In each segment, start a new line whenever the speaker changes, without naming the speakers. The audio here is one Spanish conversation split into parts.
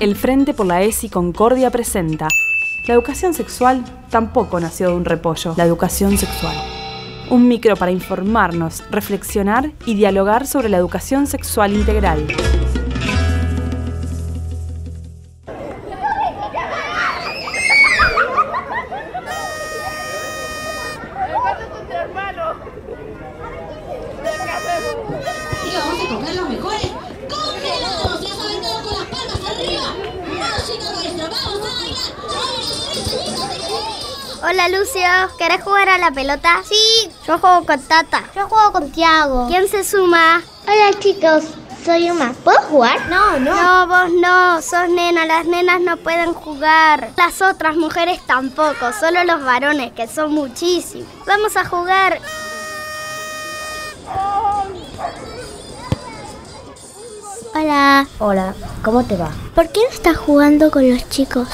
El Frente por la ESI Concordia presenta. La educación sexual tampoco nació de un repollo. La educación sexual. Un micro para informarnos, reflexionar y dialogar sobre la educación sexual integral.
Hola Lucio, ¿querés jugar a la pelota? Sí, yo juego con Tata. Yo juego con Tiago. ¿Quién se suma? Hola chicos, soy Uma. ¿Puedo jugar? No, no. No, vos no, sos nena, las nenas no pueden jugar. Las otras mujeres tampoco, solo los varones, que son muchísimos. Vamos a jugar. Hola.
Hola, ¿cómo te va?
¿Por qué no estás jugando con los chicos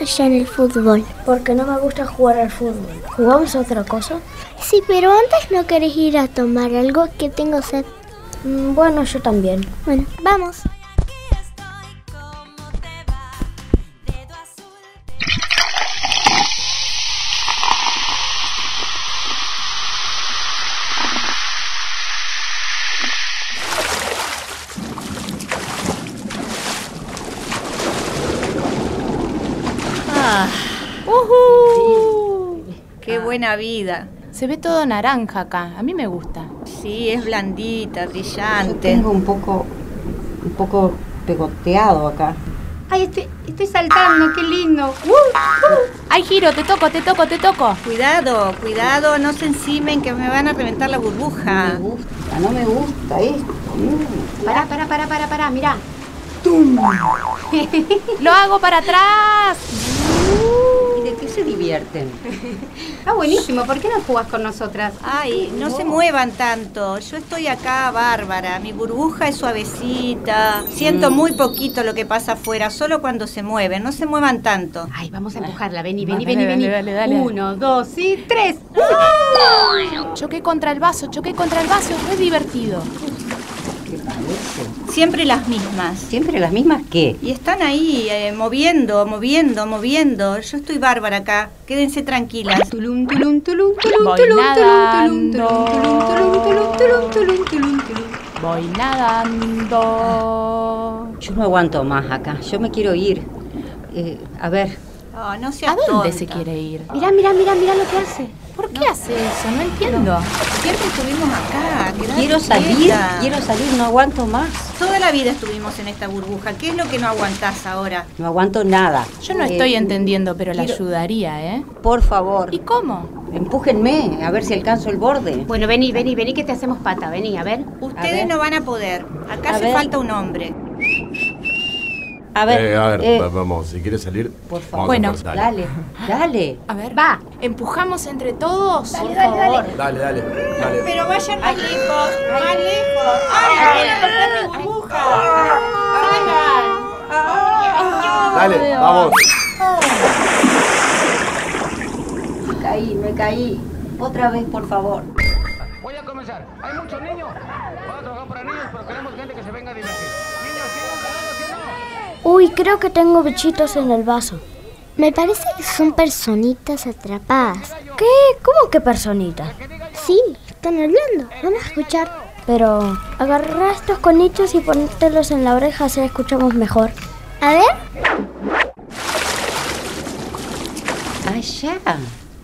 allá en el fútbol?
Porque no me gusta jugar al fútbol. ¿Jugamos a otra cosa?
Sí, pero antes no querés ir a tomar algo que tengo sed.
Mm, Bueno, yo también.
Bueno, vamos.
Qué buena vida.
Se ve todo naranja acá, a mí me gusta.
Sí, es blandita, brillante.
Tengo un poco, un poco pegoteado acá.
Ay, estoy, estoy saltando, qué lindo.
Ay, Giro, te toco, te toco, te toco.
Cuidado, cuidado, no se encimen que me van a reventar la
No me
burbuja.
gusta, no me gusta esto. Mm.
Pará, pará, pará, pará, pará, mirá.
Lo hago para atrás.
¿Y de qué se divierten?
Ah, buenísimo, ¿por qué no jugás con nosotras?
Ay, no se muevan tanto. Yo estoy acá, Bárbara. Mi burbuja es suavecita. Siento muy poquito lo que pasa afuera, solo cuando se mueven. No se muevan tanto.
Ay, vamos a empujarla, vení, vení, vení,
dale,
vení.
dale, dale.
Uno, dos y tres.
Choqué contra el vaso, choqué contra el vaso, es re divertido.
Siempre las mismas.
¿Siempre las mismas qué?
Y están ahí, eh, moviendo, moviendo, moviendo. Yo estoy bárbara acá. Quédense tranquilas.
Tulum, tulum, tulum, tulum,
Voy
tulum, tulum, tulum,
nadando.
tulum, tulum, tulum, tulum, tulum, tulum, tulum.
Voy nadando.
Yo no aguanto más acá. Yo me quiero ir. Eh, a ver,
Oh, no seas
¿A dónde
tonta.
se quiere ir?
Mirá, mirá, mirá, mirá lo que hace.
¿Por qué hace eso? No entiendo.
Siempre estuvimos acá.
quiero salir,
quieta.
quiero salir, no aguanto más.
Toda la vida estuvimos en esta burbuja. ¿Qué es lo que no aguantás ahora?
No aguanto nada.
Yo no
Eh,
estoy entendiendo, pero la
quiero-
ayudaría, ¿eh?
Por favor,
¿Y cómo?
empújenme a ver si alcanzo el borde.
Bueno, vení, vení, vení que te hacemos pata, vení, a ver.
Ustedes
ver.
no van a poder. Acá
A
hace
ver.
falta un hombre.
A ver,
Eh, a ver,
eh,
va- vamos, si quieres salir,
por
vamos a
favor.
Bueno,
forzar.
dale, dale.
A ver,
Va.
¿Empujamos entre todos?
por favor.
Dale, dale, dale.
Pero vayan más lejos, más lejos. ¡Ay, romper mi burbuja!
Dale, vamos.
Me caí, me caí. Otra vez, por favor.
Voy a comenzar. Hay muchos niños. Vamos a trabajar para niños, pero queremos gente que se venga a divertir. Niños, ¿sí?
Uy, creo que tengo bichitos en el vaso. Me parece que son personitas atrapadas. ¿Qué? ¿Cómo que personitas? Sí, están hablando. Vamos a escuchar. Pero agarra estos conitos y ponértelos en la oreja así escuchamos mejor. A ver.
Allá.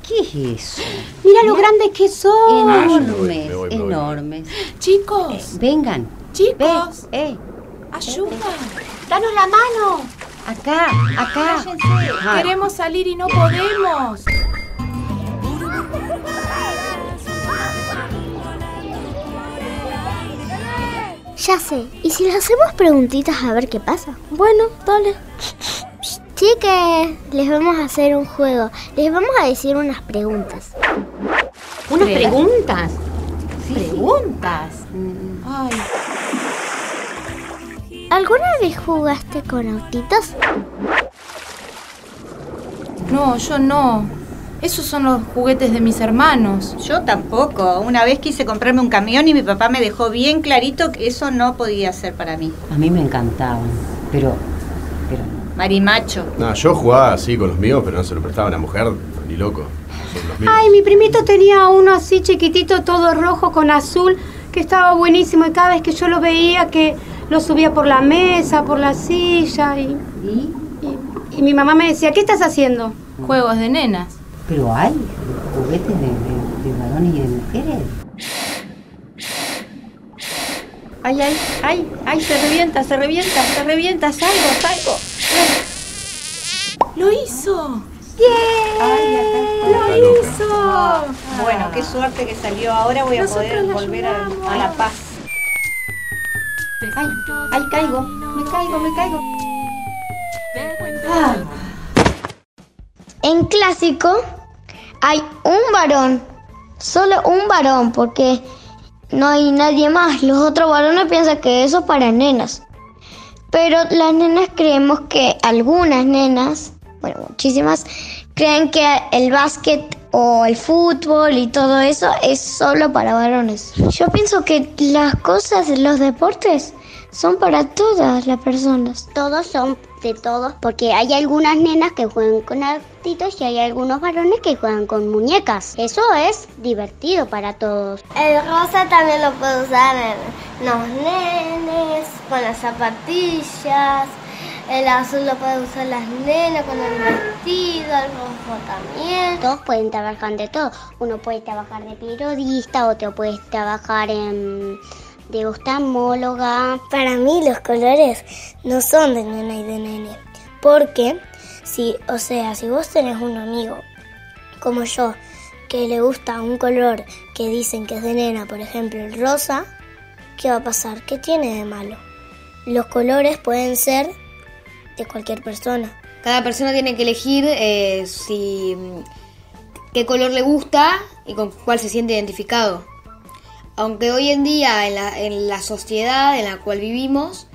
¿Qué es eso?
Mira lo grandes que son.
Enormes,
me voy, me voy, me voy.
enormes.
Chicos,
Vengan.
chicos,
Ve, eh,
ayuda.
Danos la mano.
acá, acá. Ay,
Queremos salir y no podemos.
Ya sé. ¿Y si les hacemos preguntitas a ver qué pasa? Bueno, dale. Chiques, les vamos a hacer un juego. Les vamos a decir unas preguntas.
Unas
Pre-
preguntas.
Preguntas. Ay,
¿Alguna vez jugaste con autitos?
no, yo no. Esos son los juguetes de mis hermanos.
Yo tampoco. Una vez quise comprarme un camión y mi papá me dejó bien clarito que eso no podía ser para mí.
A mí me encantaban, pero
Marimacho.
No, yo jugaba así con los míos, pero no se lo prestaba a la mujer, ni loco. Son los míos.
Ay, mi primito tenía uno así chiquitito, todo rojo con azul, que estaba buenísimo y cada vez que yo lo veía que lo subía por la mesa, por la silla y...
¿Y?
Y, y mi mamá me decía, ¿qué estás haciendo?
Juegos de nenas.
¿Pero hay juguetes de, de- de varones y de mujeres?
Ay, ay, ay, ay, se revienta, se revienta, se revienta, salgo, salgo.
¡Lo hizo!
Está
¡Lo hizo!
Bueno, qué suerte que salió. Ahora voy a
Nosotros
poder volver a la paz. Ay, ay, caigo, me caigo, me caigo.
Ah. En clásico hay un varón, solo un varón, porque no hay nadie más. Los otros varones piensan que eso es para nenas. Pero las nenas creemos que algunas nenas, bueno, muchísimas, creen que el básquet o el fútbol y todo eso es solo para varones. Yo pienso que las cosas, los deportes, son para todas las personas.
Todos son de todos, porque hay algunas nenas que juegan con artitos y hay algunos varones que juegan con muñecas. Eso es divertido para todos.
El rosa también lo puede usar en los nenes, con las zapatillas. El azul lo puede usar las nenas con el vestido, el rojo también.
Todos pueden trabajar de todo. Uno puede trabajar de periodista, otro puede trabajar en de oftalmóloga.
Para mí los colores no son de nena y de nene. Porque, si, o sea, si vos tenés un amigo como yo que le gusta un color que dicen que es de nena, por ejemplo el rosa, ¿qué va a pasar? ¿Qué tiene de malo? Los colores pueden ser de cualquier persona.
Cada persona tiene que elegir eh, si qué color le gusta y con cuál se siente identificado. Aunque hoy en día en la, en la sociedad en la cual vivimos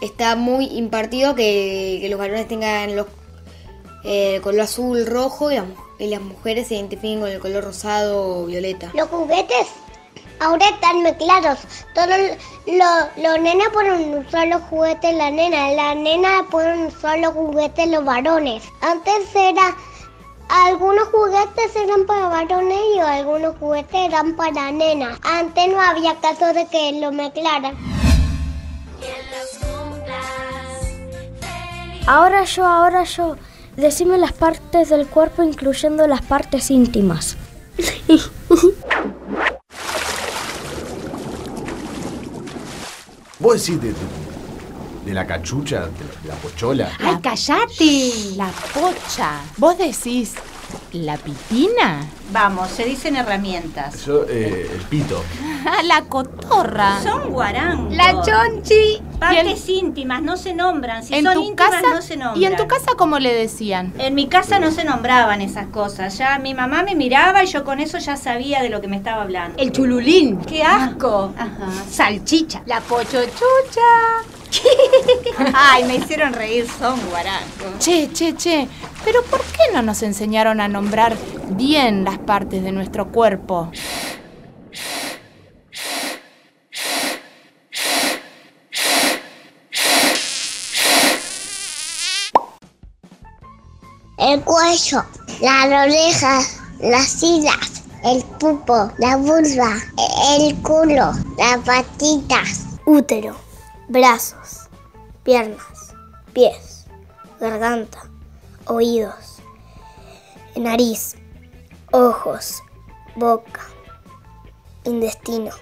está muy impartido que, que los varones tengan los, eh, el color azul, rojo y, las mu- y las mujeres se identifiquen con el color rosado o violeta.
Los juguetes ahora están muy claros. Todos los los nenas pueden usar los juguetes la nena, la nena pueden usar los juguetes los varones. Antes era algunos juguetes eran para varones y algunos juguetes eran para nenas. Antes no había caso de que lo mezclaran.
Ahora yo, ahora yo. Decime las partes del cuerpo incluyendo las partes íntimas.
¿Vos decís de, de- de la cachucha, de la, de la pochola?
¡Ay, cállate! La pocha. ¿Vos decís la pitina?
Vamos, se dicen herramientas.
Yo, eh, el pito.
La cotorra.
Son guarangos.
La chonchi.
Partes íntimas, no se nombran. Si
¿En
son
tu
íntimas,
casa?
no se nombran.
¿Y en tu casa cómo le decían?
En mi casa no se nombraban esas cosas. Ya mi mamá me miraba y yo con eso ya sabía de lo que me estaba hablando.
El chululín.
¡Qué asco! Ajá. Salchicha.
La pochochucha.
Ay, me hicieron reír, son guarangos.
Che, che, che. Pero ¿por qué no nos enseñaron a nombrar bien las partes de nuestro cuerpo?
El cuello, las orejas, las hilas, el pupo, la vulva, el culo, las patitas.
Útero, brazos, piernas, pies, garganta, oídos, nariz, ojos, boca, intestino,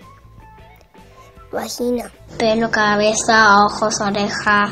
vagina.
Pelo, cabeza, ojos, oreja,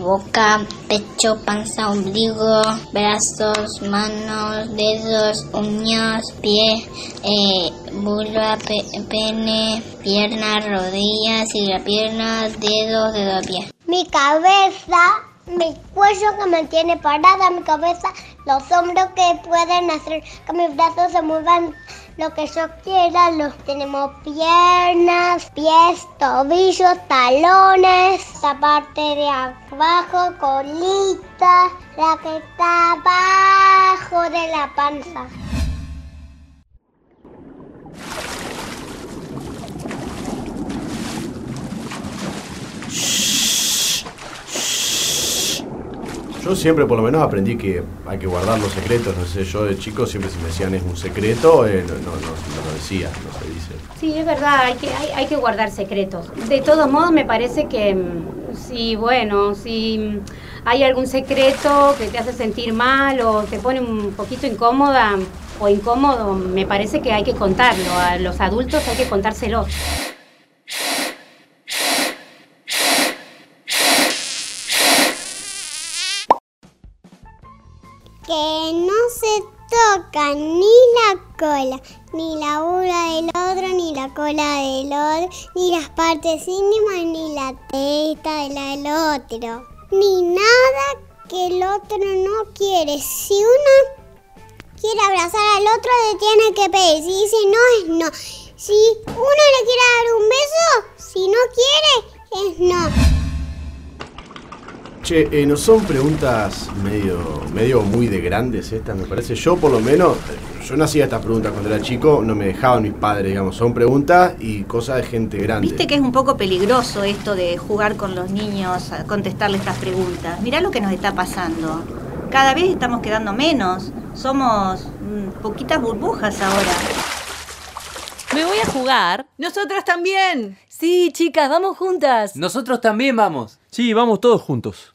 boca, pecho, panza, ombligo, brazos, manos, dedos, uñas, pie, eh, vulva, pe- pene, piernas, rodillas, y las piernas, dedos, dedo de pie. Mi cabeza, mi cuello que me tiene parada, mi cabeza, los hombros que pueden hacer que mis brazos se muevan lo que yo quiera. Los tenemos piernas, pies, tobillos, talones, la parte de abajo, colita, la que está abajo de la panza.
Yo siempre por lo menos aprendí que hay que guardar los secretos, no sé, yo de chico siempre si me decían es un secreto, eh, no, no, no, no lo decía, no se dice.
Sí, es verdad, hay que, hay, hay que guardar secretos. De todos modos, me parece que mm, si, bueno, si mm, hay algún secreto que te hace sentir mal o te pone un poquito incómoda o incómodo, me parece que hay que contarlo. A los adultos hay que contárselo.
Que no se toca ni la cola, ni la ura del otro, ni la cola del otro, ni las partes íntimas, ni la testa de la del otro. Ni nada que el otro no quiere. Si uno quiere abrazar al otro, le tiene que pedir. Si dice no, es no. Si uno le quiere dar un beso, si no quiere, es no.
Che, eh, ¿no son preguntas medio, medio muy de grandes estas, me parece? Yo por lo menos, yo no hacía estas preguntas cuando era chico, no me dejaban mis padres, digamos, son preguntas y cosas de gente grande.
Viste que es un poco peligroso esto de jugar con los niños, a contestarle estas preguntas. Mirá lo que nos está pasando. Cada vez estamos quedando menos. Somos mm, poquitas burbujas ahora.
Me voy a jugar.
Nosotras también.
Sí, chicas, vamos juntas.
Nosotros también vamos.
Sí, vamos todos juntos.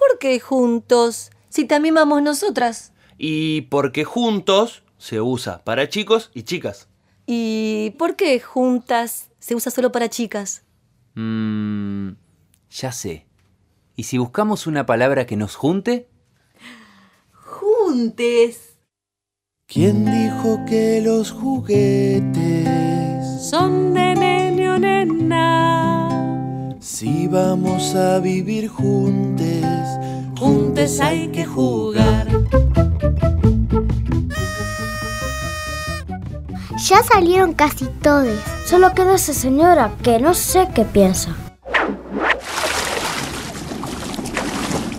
¿Por qué juntos? Si también vamos nosotras.
Y porque juntos se usa para chicos y chicas.
¿Y por qué juntas se usa solo para chicas?
Mmm, ya sé. ¿Y si buscamos una palabra que nos junte?
Juntes.
¿Quién dijo que los juguetes
son de nene o nena?
Si vamos a vivir juntes,
Juntes hay que jugar.
Ya salieron casi todos.
Solo queda esa señora que no sé qué piensa.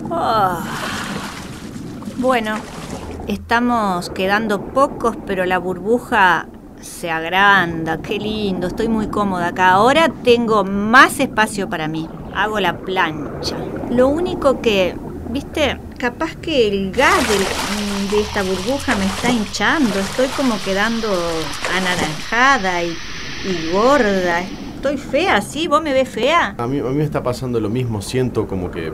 Ah. Bueno, estamos quedando pocos, pero la burbuja se agranda. Qué lindo, estoy muy cómoda acá. Ahora tengo más espacio para mí. Hago la plancha. Lo único que, viste, capaz que el gas de esta burbuja me está hinchando. Estoy como quedando anaranjada y, y gorda. Estoy fea, ¿sí? ¿Vos me ves fea?
A mí, a mí me está pasando lo mismo, siento como que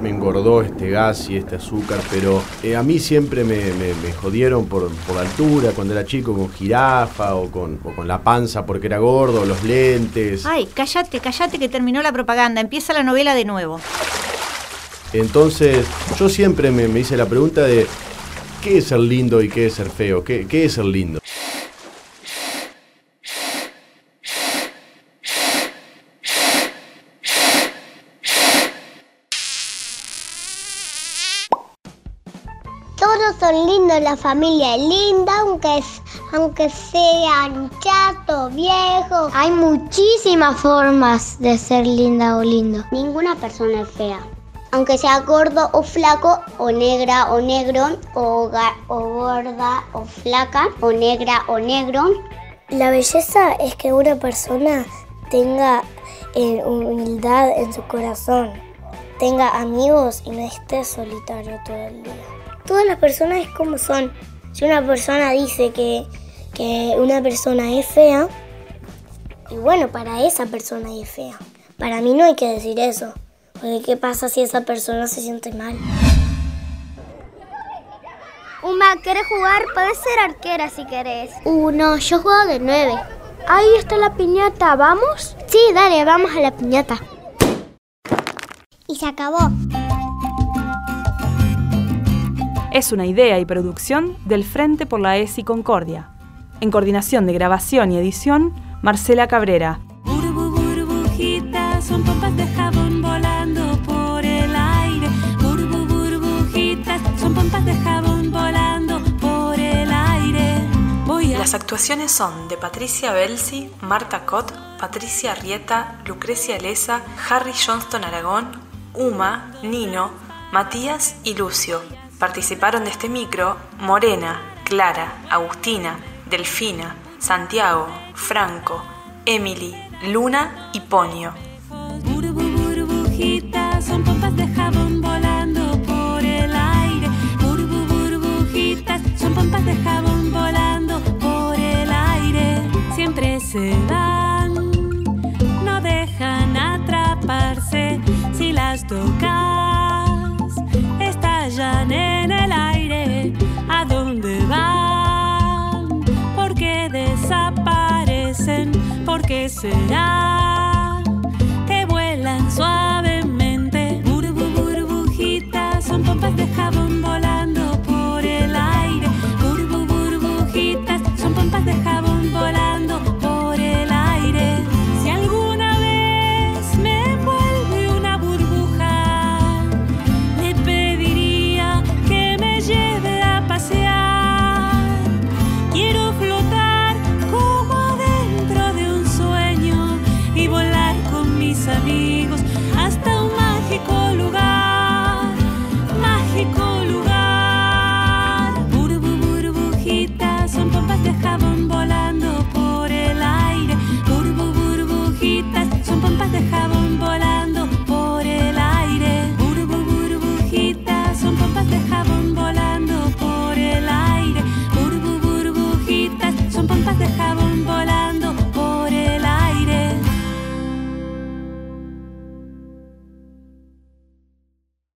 me engordó este gas y este azúcar, pero eh, a mí siempre me, me- me jodieron por, por la altura, cuando era chico con jirafa o con, o con la panza porque era gordo, los lentes.
Ay, cállate, cállate que terminó la propaganda. Empieza la novela de nuevo.
Entonces yo siempre me, me hice la pregunta de ¿qué es ser lindo y qué es ser feo? ¿Qué, qué es ser lindo?
La familia es linda, aunque, aunque sean chatos, viejos.
Hay muchísimas formas de ser linda o lindo.
Ninguna persona es fea. Aunque sea gordo o flaco, o negra o negro, o, o gorda o flaca, o negra o negro.
La belleza es que una persona tenga eh, humildad en su corazón, tenga amigos y no esté solitario todo el día. Todas las personas es como son. Si una persona dice que, que una persona es fea, y bueno, para esa persona es fea. Para mí no hay que decir eso. Porque ¿qué pasa si esa persona se siente mal?
Uma, ¿quieres jugar? Puedes ser arquera si querés.
Uno, yo juego de nueve. Ahí está la piñata, ¿vamos?
Sí, dale, vamos a la piñata. Y se acabó.
Es una idea y producción del Frente por la ESI Concordia. En coordinación de grabación y edición, Marcela Cabrera.
Burbu, burbujitas, son pompas de jabón volando por el aire. Burbu, burbujitas, son pompas de jabón volando por el aire. Voy a
Las actuaciones son de Patricia Belsi, Marta Cott, Patricia Arrieta, Lucrecia Leza, Harry Johnston Aragón, Uma, Nino, Matías y Lucio. Participaron de este micro Morena, Clara, Agustina, Delfina, Santiago, Franco, Emily, Luna y Ponio. Burbujitas son pompas de jabón volando por el aire.
Burbu Burbujitas son pompas de jabón volando por el aire. Siempre se van, no dejan atraparse si las tocan. Dónde van? ¿Por qué desaparecen? ¿Por qué será que vuelan suaves?